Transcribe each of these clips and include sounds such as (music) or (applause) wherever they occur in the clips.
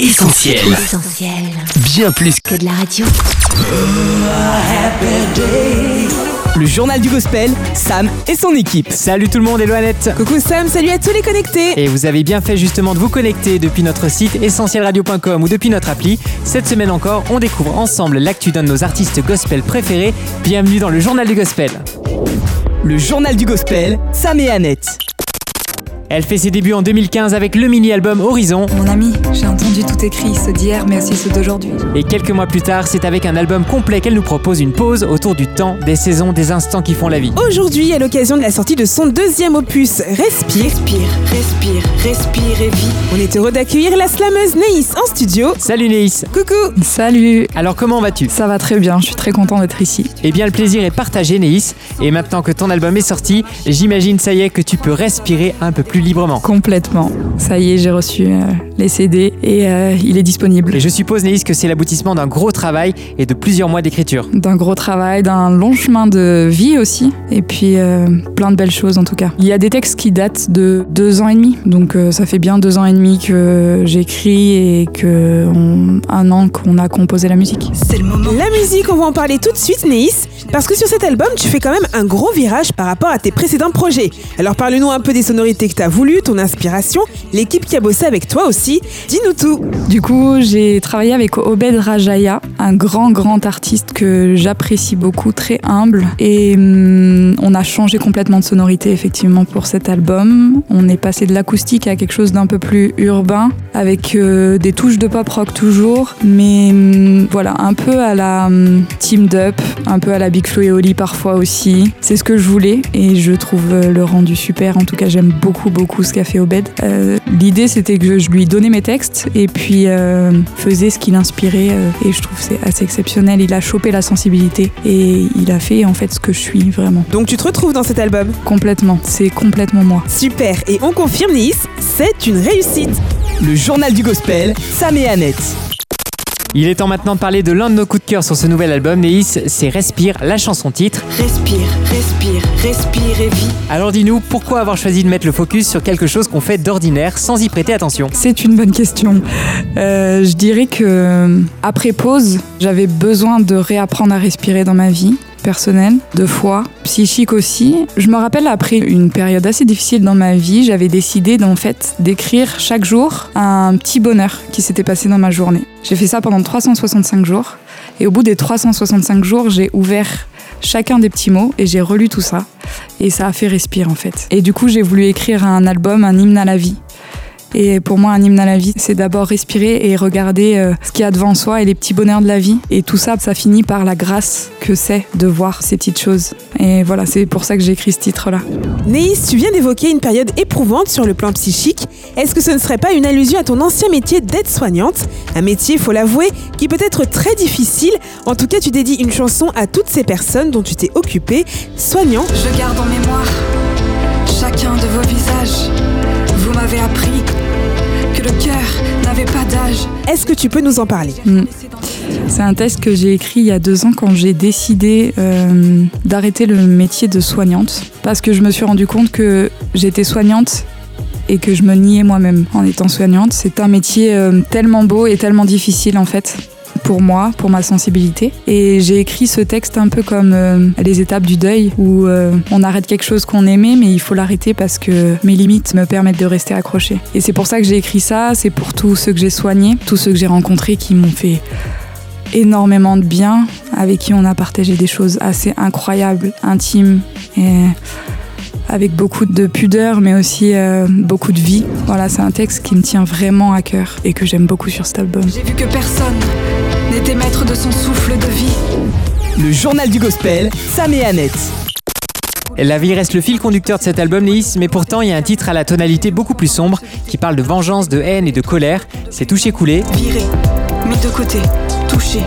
Essentiel. Essentiel. Bien plus Que de la radio. Le journal du gospel, Sam et son équipe. Salut tout le monde, hello Annette Coucou Sam, salut à tous les connectés. Et vous avez bien fait justement de vous connecter depuis notre site essentielradio.com ou depuis notre appli. Cette semaine encore, on découvre ensemble l'actu d'un de nos artistes gospel préférés. Bienvenue dans le journal du gospel. Le journal du gospel, Sam et Annette. Elle fait ses débuts en 2015 avec le mini-album Horizon. Mon ami, j'ai entendu tout écrit, ceux d'hier, mais aussi ceux d'aujourd'hui. Et quelques mois plus tard, c'est avec un album complet qu'elle nous propose une pause autour du temps, des saisons, des instants qui font la vie. Aujourd'hui, à l'occasion de la sortie de son deuxième opus, Respire, Respire, respire, respire et vis. on est heureux d'accueillir la slameuse Neis en studio. Salut Néis Coucou Salut Alors comment vas-tu? Ça va très bien, je suis très content d'être ici. Eh bien le plaisir est partagé Néis. Et maintenant que ton album est sorti, j'imagine ça y est que tu peux respirer un peu plus librement. Complètement. Ça y est, j'ai reçu euh, les CD et euh, il est disponible. Et je suppose Néis que c'est l'aboutissement d'un gros travail et de plusieurs mois d'écriture. D'un gros travail, d'un long chemin de vie aussi, et puis euh, plein de belles choses en tout cas. Il y a des textes qui datent de deux ans et demi, donc euh, ça fait bien deux ans et demi que j'écris et que on- un an qu'on a composé la musique. C'est le moment. La musique, on va en parler tout de suite Neis, parce que sur cet album, tu fais quand même un gros virage par rapport à tes précédents projets. Alors parle-nous un peu des sonorités que tu as voulu, ton inspiration, l'équipe qui a bossé avec toi aussi. Dis-nous tout. Du coup, j'ai travaillé avec Obed Rajaya, un grand, grand artiste que j'apprécie beaucoup, très humble. Et hum, on a changé complètement de sonorité, effectivement, pour cet album. On est passé de l'acoustique à quelque chose d'un peu plus urbain, avec euh, des touches de pop rock toujours, mais hum, voilà, un peu à la hum, Teamed Up, un peu à la Big Flo et Oli parfois aussi. C'est ce que je voulais et je trouve le rendu super. En tout cas, j'aime beaucoup, beaucoup ce qu'a fait Obed. Euh, L'idée, c'était que je lui donnais mes textes et puis euh, faisais ce qui l'inspirait. euh, et je trouve c'est assez exceptionnel. Il a chopé la sensibilité et il a fait en fait ce que je suis vraiment. Donc tu te retrouves dans cet album? Complètement. C'est complètement moi. Super, et on confirme Neis, c'est une réussite. Le journal du gospel, Sam et Annette. Il est temps maintenant de parler de l'un de nos coups de cœur sur ce nouvel album, Néis, c'est Respire, la chanson titre. Respire, respire, respire et. Alors dis-nous, pourquoi avoir choisi de mettre le focus sur quelque chose qu'on fait d'ordinaire sans y prêter attention? C'est une bonne question. Euh, je dirais que après pause, j'avais besoin de réapprendre à respirer dans ma vie personnelle, de foi, psychique aussi. Je me rappelle après une période assez difficile dans ma vie, j'avais décidé d'en fait d'écrire chaque jour un petit bonheur qui s'était passé dans ma journée. J'ai fait ça pendant 365 jours et au bout des 365 jours, j'ai ouvert chacun des petits mots et j'ai relu tout ça et ça a fait respirer en fait. Et du coup, j'ai voulu écrire un album, un hymne à la vie. Et pour moi, un hymne à la vie, c'est d'abord respirer et regarder euh, ce qu'il y a devant soi et les petits bonheurs de la vie. Et tout ça, ça finit par la grâce que c'est de voir ces petites choses. Et voilà, c'est pour ça que j'ai écrit ce titre-là. Neis, tu viens d'évoquer une période éprouvante sur le plan psychique. Est-ce que ce ne serait pas une allusion à ton ancien métier d'aide-soignante? Un métier, faut l'avouer, qui peut être très difficile. En tout cas, tu dédies une chanson à toutes ces personnes dont tu t'es occupé, soignant. Je garde en mémoire chacun de vos visages. Vous m'avez appris que le cœur n'avait pas d'âge. Est-ce que tu peux nous en parler? Mm. C'est un texte que j'ai écrit il y a deux ans quand j'ai décidé euh, d'arrêter le métier de soignante. Parce que je me suis rendu compte que j'étais soignante et que je me niais moi-même en étant soignante. C'est un métier euh, tellement beau et tellement difficile en fait pour moi, pour ma sensibilité. Et j'ai écrit ce texte un peu comme euh, les étapes du deuil, où euh, on arrête quelque chose qu'on aimait, mais il faut l'arrêter parce que mes limites me permettent de rester accroché. Et c'est pour ça que j'ai écrit ça, c'est pour tous ceux que j'ai soignés, tous ceux que j'ai rencontrés qui m'ont fait énormément de bien, avec qui on a partagé des choses assez incroyables, intimes et avec beaucoup de pudeur, mais aussi euh, beaucoup de vie. Voilà, c'est un texte qui me tient vraiment à cœur et que j'aime beaucoup sur cet album. J'ai vu que personne n'était maître de son souffle de vie. Le journal du gospel, Sam et Annette. La vie reste le fil conducteur de cet album, Néis, mais pourtant il y a un titre à la tonalité beaucoup plus sombre qui parle de vengeance, de haine et de colère. C'est Touché Coulé. Viré, mis de côté, touché.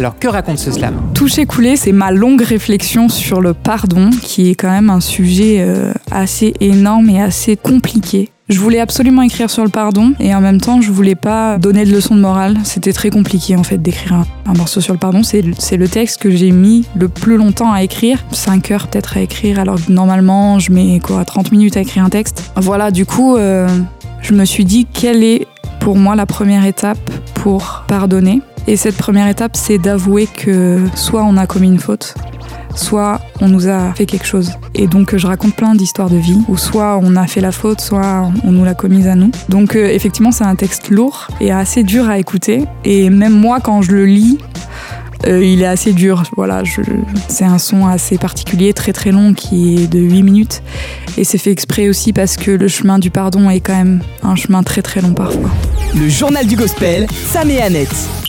Alors que raconte ce slam? Toucher coulé, c'est ma longue réflexion sur le pardon, qui est quand même un sujet euh, assez énorme et assez compliqué. Je voulais absolument écrire sur le pardon et en même temps je voulais pas donner de leçons de morale. C'était très compliqué en fait d'écrire un, morceau sur le pardon. C'est c'est le texte que j'ai mis le plus longtemps à écrire. 5 heures peut-être à écrire alors que normalement je mets quoi 30 minutes à écrire un texte. Voilà du coup euh, je me suis dit quelle est pour moi la première étape pour pardonner? Et cette première étape, c'est d'avouer que soit on a commis une faute, soit on nous a fait quelque chose. Et donc je raconte plein d'histoires de vie, où soit on a fait la faute, soit on nous l'a commise à nous. Donc euh, effectivement c'est un texte lourd et assez dur à écouter. Et même moi quand je le lis, euh, il est assez dur. Voilà, c'est un son assez particulier, très très long, qui est de 8 minutes. Et c'est fait exprès aussi parce que le chemin du pardon est quand même un chemin très très long parfois. Le journal du gospel, Sam et Annette.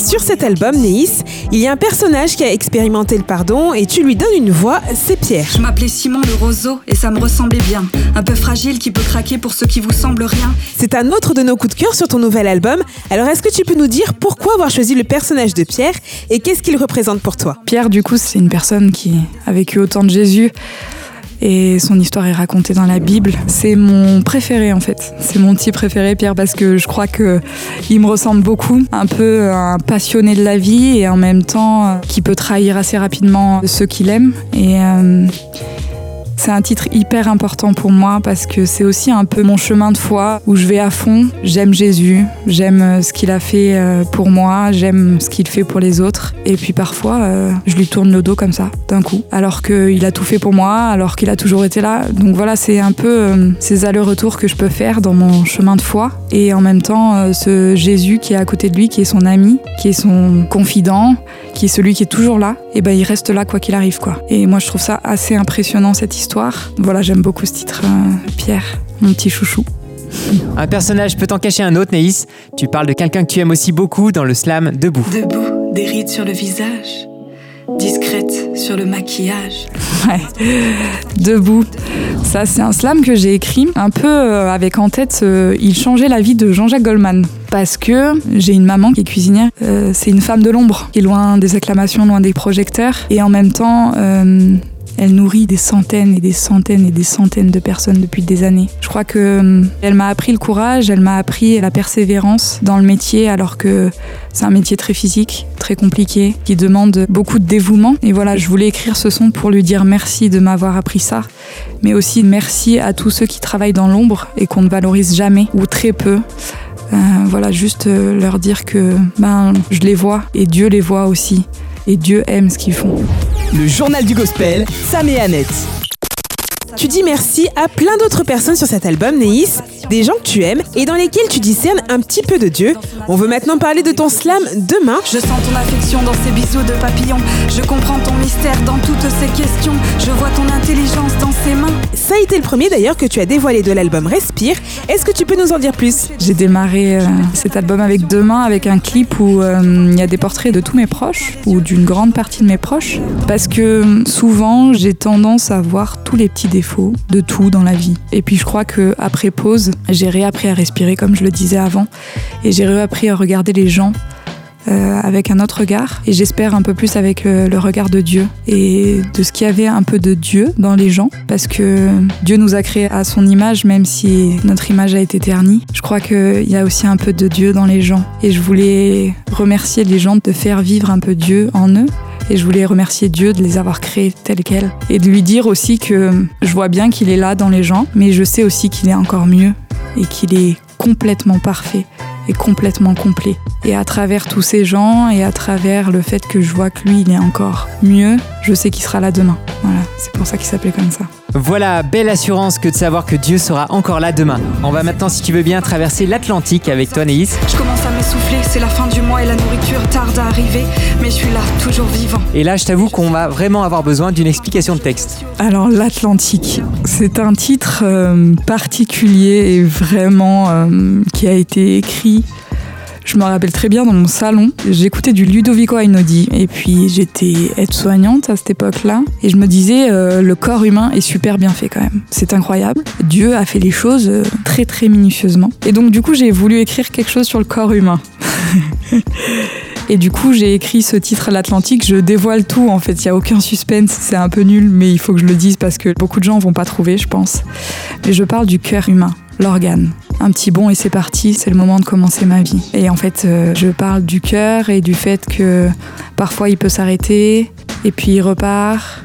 Sur cet album, Neis, il y a un personnage qui a expérimenté le pardon et tu lui donnes une voix, c'est Pierre. Je m'appelais Simon le roseau et ça me ressemblait bien. Un peu fragile qui peut craquer pour ce qui vous semble rien. C'est un autre de nos coups de cœur sur ton nouvel album. Alors est-ce que tu peux nous dire pourquoi avoir choisi le personnage de Pierre et qu'est-ce qu'il représente pour toi? Pierre, du coup, c'est une personne qui a vécu autant de Jésus et son histoire est racontée dans la Bible. C'est mon préféré en fait. C'est mon petit préféré Pierre parce que je crois que il me ressemble beaucoup, un peu un passionné de la vie et en même temps euh, qui peut trahir assez rapidement ceux qu'il aime et euh, c'est un titre hyper important pour moi parce que c'est aussi un peu mon chemin de foi où je vais à fond. J'aime Jésus, j'aime euh, ce qu'il a fait euh, pour moi, j'aime ce qu'il fait pour les autres. Et puis parfois, euh, je lui tourne le dos comme ça, d'un coup, alors qu'il a tout fait pour moi, alors qu'il a toujours été là. Donc voilà, c'est un peu ces allers-retours que je peux faire dans mon chemin de foi. Et en même temps, ce Jésus qui est à côté de lui, qui est son ami, qui est son confident, qui est celui qui est toujours là, et ben il reste là quoi qu'il arrive quoi. Et moi je trouve ça assez impressionnant cette histoire voilà, j'aime beaucoup ce titre, euh, Pierre, mon petit chouchou. Un personnage peut en cacher un autre, Naïs. Tu parles de quelqu'un que tu aimes aussi beaucoup dans le slam Debout. Debout, des rides sur le visage, discrète sur le maquillage. Ouais, Debout. Ça, c'est un slam que j'ai écrit un peu euh, avec en tête euh, Il changeait la vie de Jean-Jacques Goldman. Parce que j'ai une maman qui est cuisinière, c'est une femme de l'ombre, qui est loin des acclamations, loin des projecteurs. Et en même temps, elle nourrit des centaines et des centaines et des centaines de personnes depuis des années. Je crois que hum, elle m'a appris le courage, elle m'a appris la persévérance dans le métier alors que c'est un métier très physique, très compliqué, qui demande beaucoup de dévouement. Et voilà, je voulais écrire ce son pour lui dire merci de m'avoir appris ça, mais aussi merci à tous ceux qui travaillent dans l'ombre et qu'on ne valorise jamais ou très peu. Euh, voilà, juste euh, leur dire que ben, je les vois et Dieu les voit aussi. Et Dieu aime ce qu'ils font le journal du gospel, Sam et Annette. Tu dis merci à plein d'autres personnes sur cet album, Neis, des gens que tu aimes et dans lesquels tu discernes un petit peu de Dieu. On veut maintenant parler de ton slam demain. Je sens ton affection dans ces bisous de papillon. Je comprends ton mystère dans toutes ces questions. Je vois ton intelligence dans ses mains. Ça a été le premier d'ailleurs que tu as dévoilé de l'album Respire. Est-ce que tu peux nous en dire plus? J'ai démarré euh, cet album avec Demain, avec un clip où euh, il y a des portraits de tous mes proches ou d'une grande partie de mes proches. Parce que euh, souvent, j'ai tendance à voir tous les petits défauts de tout dans la vie. Et puis je crois que après pause, j'ai réappris à respirer comme je le disais avant, et j'ai réappris à regarder les gens euh, avec un autre regard et j'espère un peu plus avec euh, le regard de Dieu et de ce qu'il y avait un peu de Dieu dans les gens parce que Dieu nous a créés à son image même si notre image a été ternie. Je crois qu'il y a aussi un peu de Dieu dans les gens et je voulais remercier les gens de faire vivre un peu Dieu en eux et je voulais remercier Dieu de les avoir créés tels quels. Et de lui dire aussi que je vois bien qu'il est là dans les gens, mais je sais aussi qu'il est encore mieux et qu'il est complètement parfait et complètement complet. Et à travers tous ces gens et à travers le fait que je vois que lui, il est encore mieux, je sais qu'il sera là demain. Voilà, c'est pour ça qu'il s'appelait comme ça. Voilà, belle assurance que de savoir que Dieu sera encore là demain. On va maintenant, si tu veux bien, traverser l'Atlantique avec toi, Néis. Je commence à m'essouffler, c'est la fin du mois et la nourriture tarde à arriver, mais je suis là, toujours vivant. Et là, je t'avoue qu'on va vraiment avoir besoin d'une explication de texte. Alors, l'Atlantique, c'est un titre euh, particulier et vraiment euh, qui a été écrit je me rappelle très bien dans mon salon, j'écoutais du Ludovico Einaudi et puis j'étais aide-soignante à cette époque-là et je me disais euh, le corps humain est super bien fait quand même. C'est incroyable. Dieu a fait les choses euh, très très minutieusement. Et donc du coup j'ai voulu écrire quelque chose sur le corps humain. (laughs) Et du coup, j'ai écrit ce titre à l'Atlantique. Je dévoile tout, en fait. Il n'y a aucun suspense. C'est un peu nul, mais il faut que je le dise parce que beaucoup de gens vont pas trouver, je pense. Mais je parle du cœur humain, l'organe un petit bond et c'est parti, c'est le moment de commencer ma vie. Et en fait, euh, je parle du cœur et du fait que parfois il peut s'arrêter et puis il repart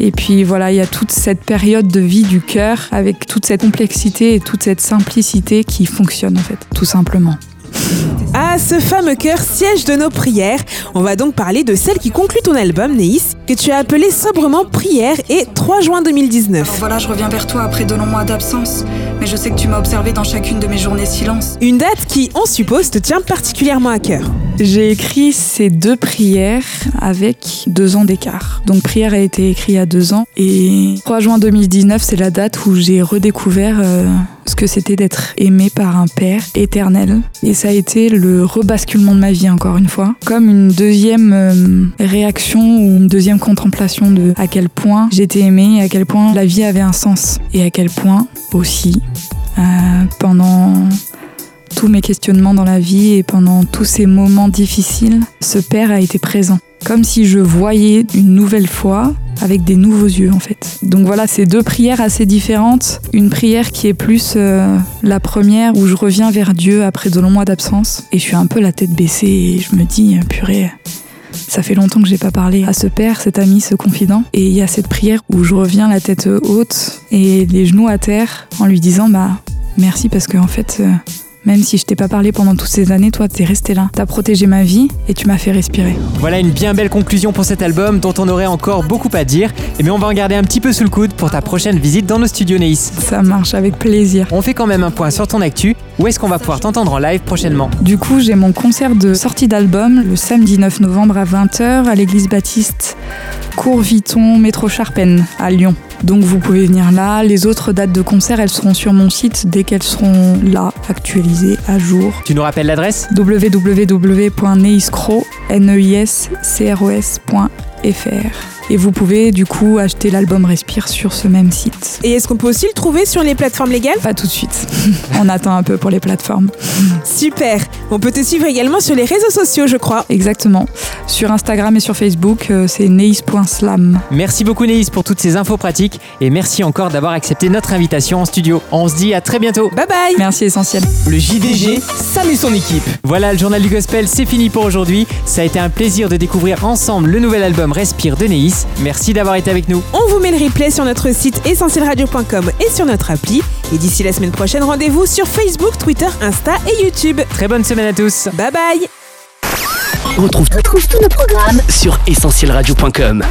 Et puis voilà, il y a toute cette période de vie du cœur avec toute cette complexité et toute cette simplicité qui fonctionne en fait, tout simplement. Ah, ce fameux cœur, siège de nos prières. On va donc parler de celle qui conclut ton album, Neis, que tu as appelé sobrement Prière et 3 juin 2019. Alors voilà, je reviens vers toi après de longs mois d'absence. Mais je sais que tu m'as observé dans chacune de mes journées silence. Une date qui, on suppose, te tient particulièrement à cœur. J'ai écrit ces deux prières avec deux ans d'écart. Donc prière a été écrit il y a deux ans et 3 juin 2019 c'est la date où j'ai redécouvert euh, ce que c'était d'être aimé par un père éternel. Et ça a été le rebasculement de ma vie encore une fois. Comme une deuxième euh, réaction ou une deuxième contemplation de à quel point j'étais aimée à quel point la vie avait un sens. Et à quel point aussi euh, pendant tous mes questionnements dans la vie et pendant tous ces moments difficiles, ce père a été présent. Comme si je voyais une nouvelle fois avec des nouveaux yeux en fait. Donc voilà, c'est deux prières assez différentes. Une prière qui est plus euh, la première où je reviens vers Dieu après de longs mois d'absence et je suis un peu la tête baissée et je me dis purée. Ça fait longtemps que j'ai pas parlé à ce père, cet ami, ce confident. Et il y a cette prière où je reviens la tête haute et les genoux à terre en lui disant bah merci parce que en fait euh, même si je t'ai pas parlé pendant toutes ces années, toi, t'es resté là. T'as protégé ma vie et tu m'as fait respirer. Voilà une bien belle conclusion pour cet album dont on aurait encore beaucoup à dire. Et mais on va en garder un petit peu sous le coude pour ta prochaine visite dans nos studios Neis. Ça marche avec plaisir. On fait quand même un point sur ton actu. Où est-ce qu'on va pouvoir t'entendre en live prochainement? Du coup, j'ai mon concert de sortie d'album le samedi 9 novembre à 20h à l'église baptiste Cours-Viton, métro Charpennes à Lyon. Donc vous pouvez venir là. Les autres dates de concert, elles seront sur mon site dès qu'elles seront là, actualisées, à jour. Tu nous rappelles l'adresse? Www.neiscro.fr et vous pouvez du coup acheter l'album Respire sur ce même site. Et est-ce qu'on peut aussi le trouver sur les plateformes légales? Pas tout de suite. (laughs) On attend un peu pour les plateformes. Super. On peut te suivre également sur les réseaux sociaux, je crois. Exactement. Sur Instagram et sur Facebook, euh, c'est neis.slam. Merci beaucoup Neis pour toutes ces infos pratiques et merci encore d'avoir accepté notre invitation en studio. On se dit à très bientôt. Bye bye. Merci essentiel. Le JDG, Sam et son équipe. Voilà, le journal du gospel, c'est fini pour aujourd'hui. Ça a été un plaisir de découvrir ensemble le nouvel album Respire de Neis. Merci d'avoir été avec nous. On vous met le replay sur notre site essentielradio.com et sur notre appli. Et d'ici la semaine prochaine, rendez-vous sur Facebook, Twitter, Insta et YouTube. Très bonne semaine à tous. Bye bye. Retrouve, retrouve tous nos programmes sur essentielradio.com.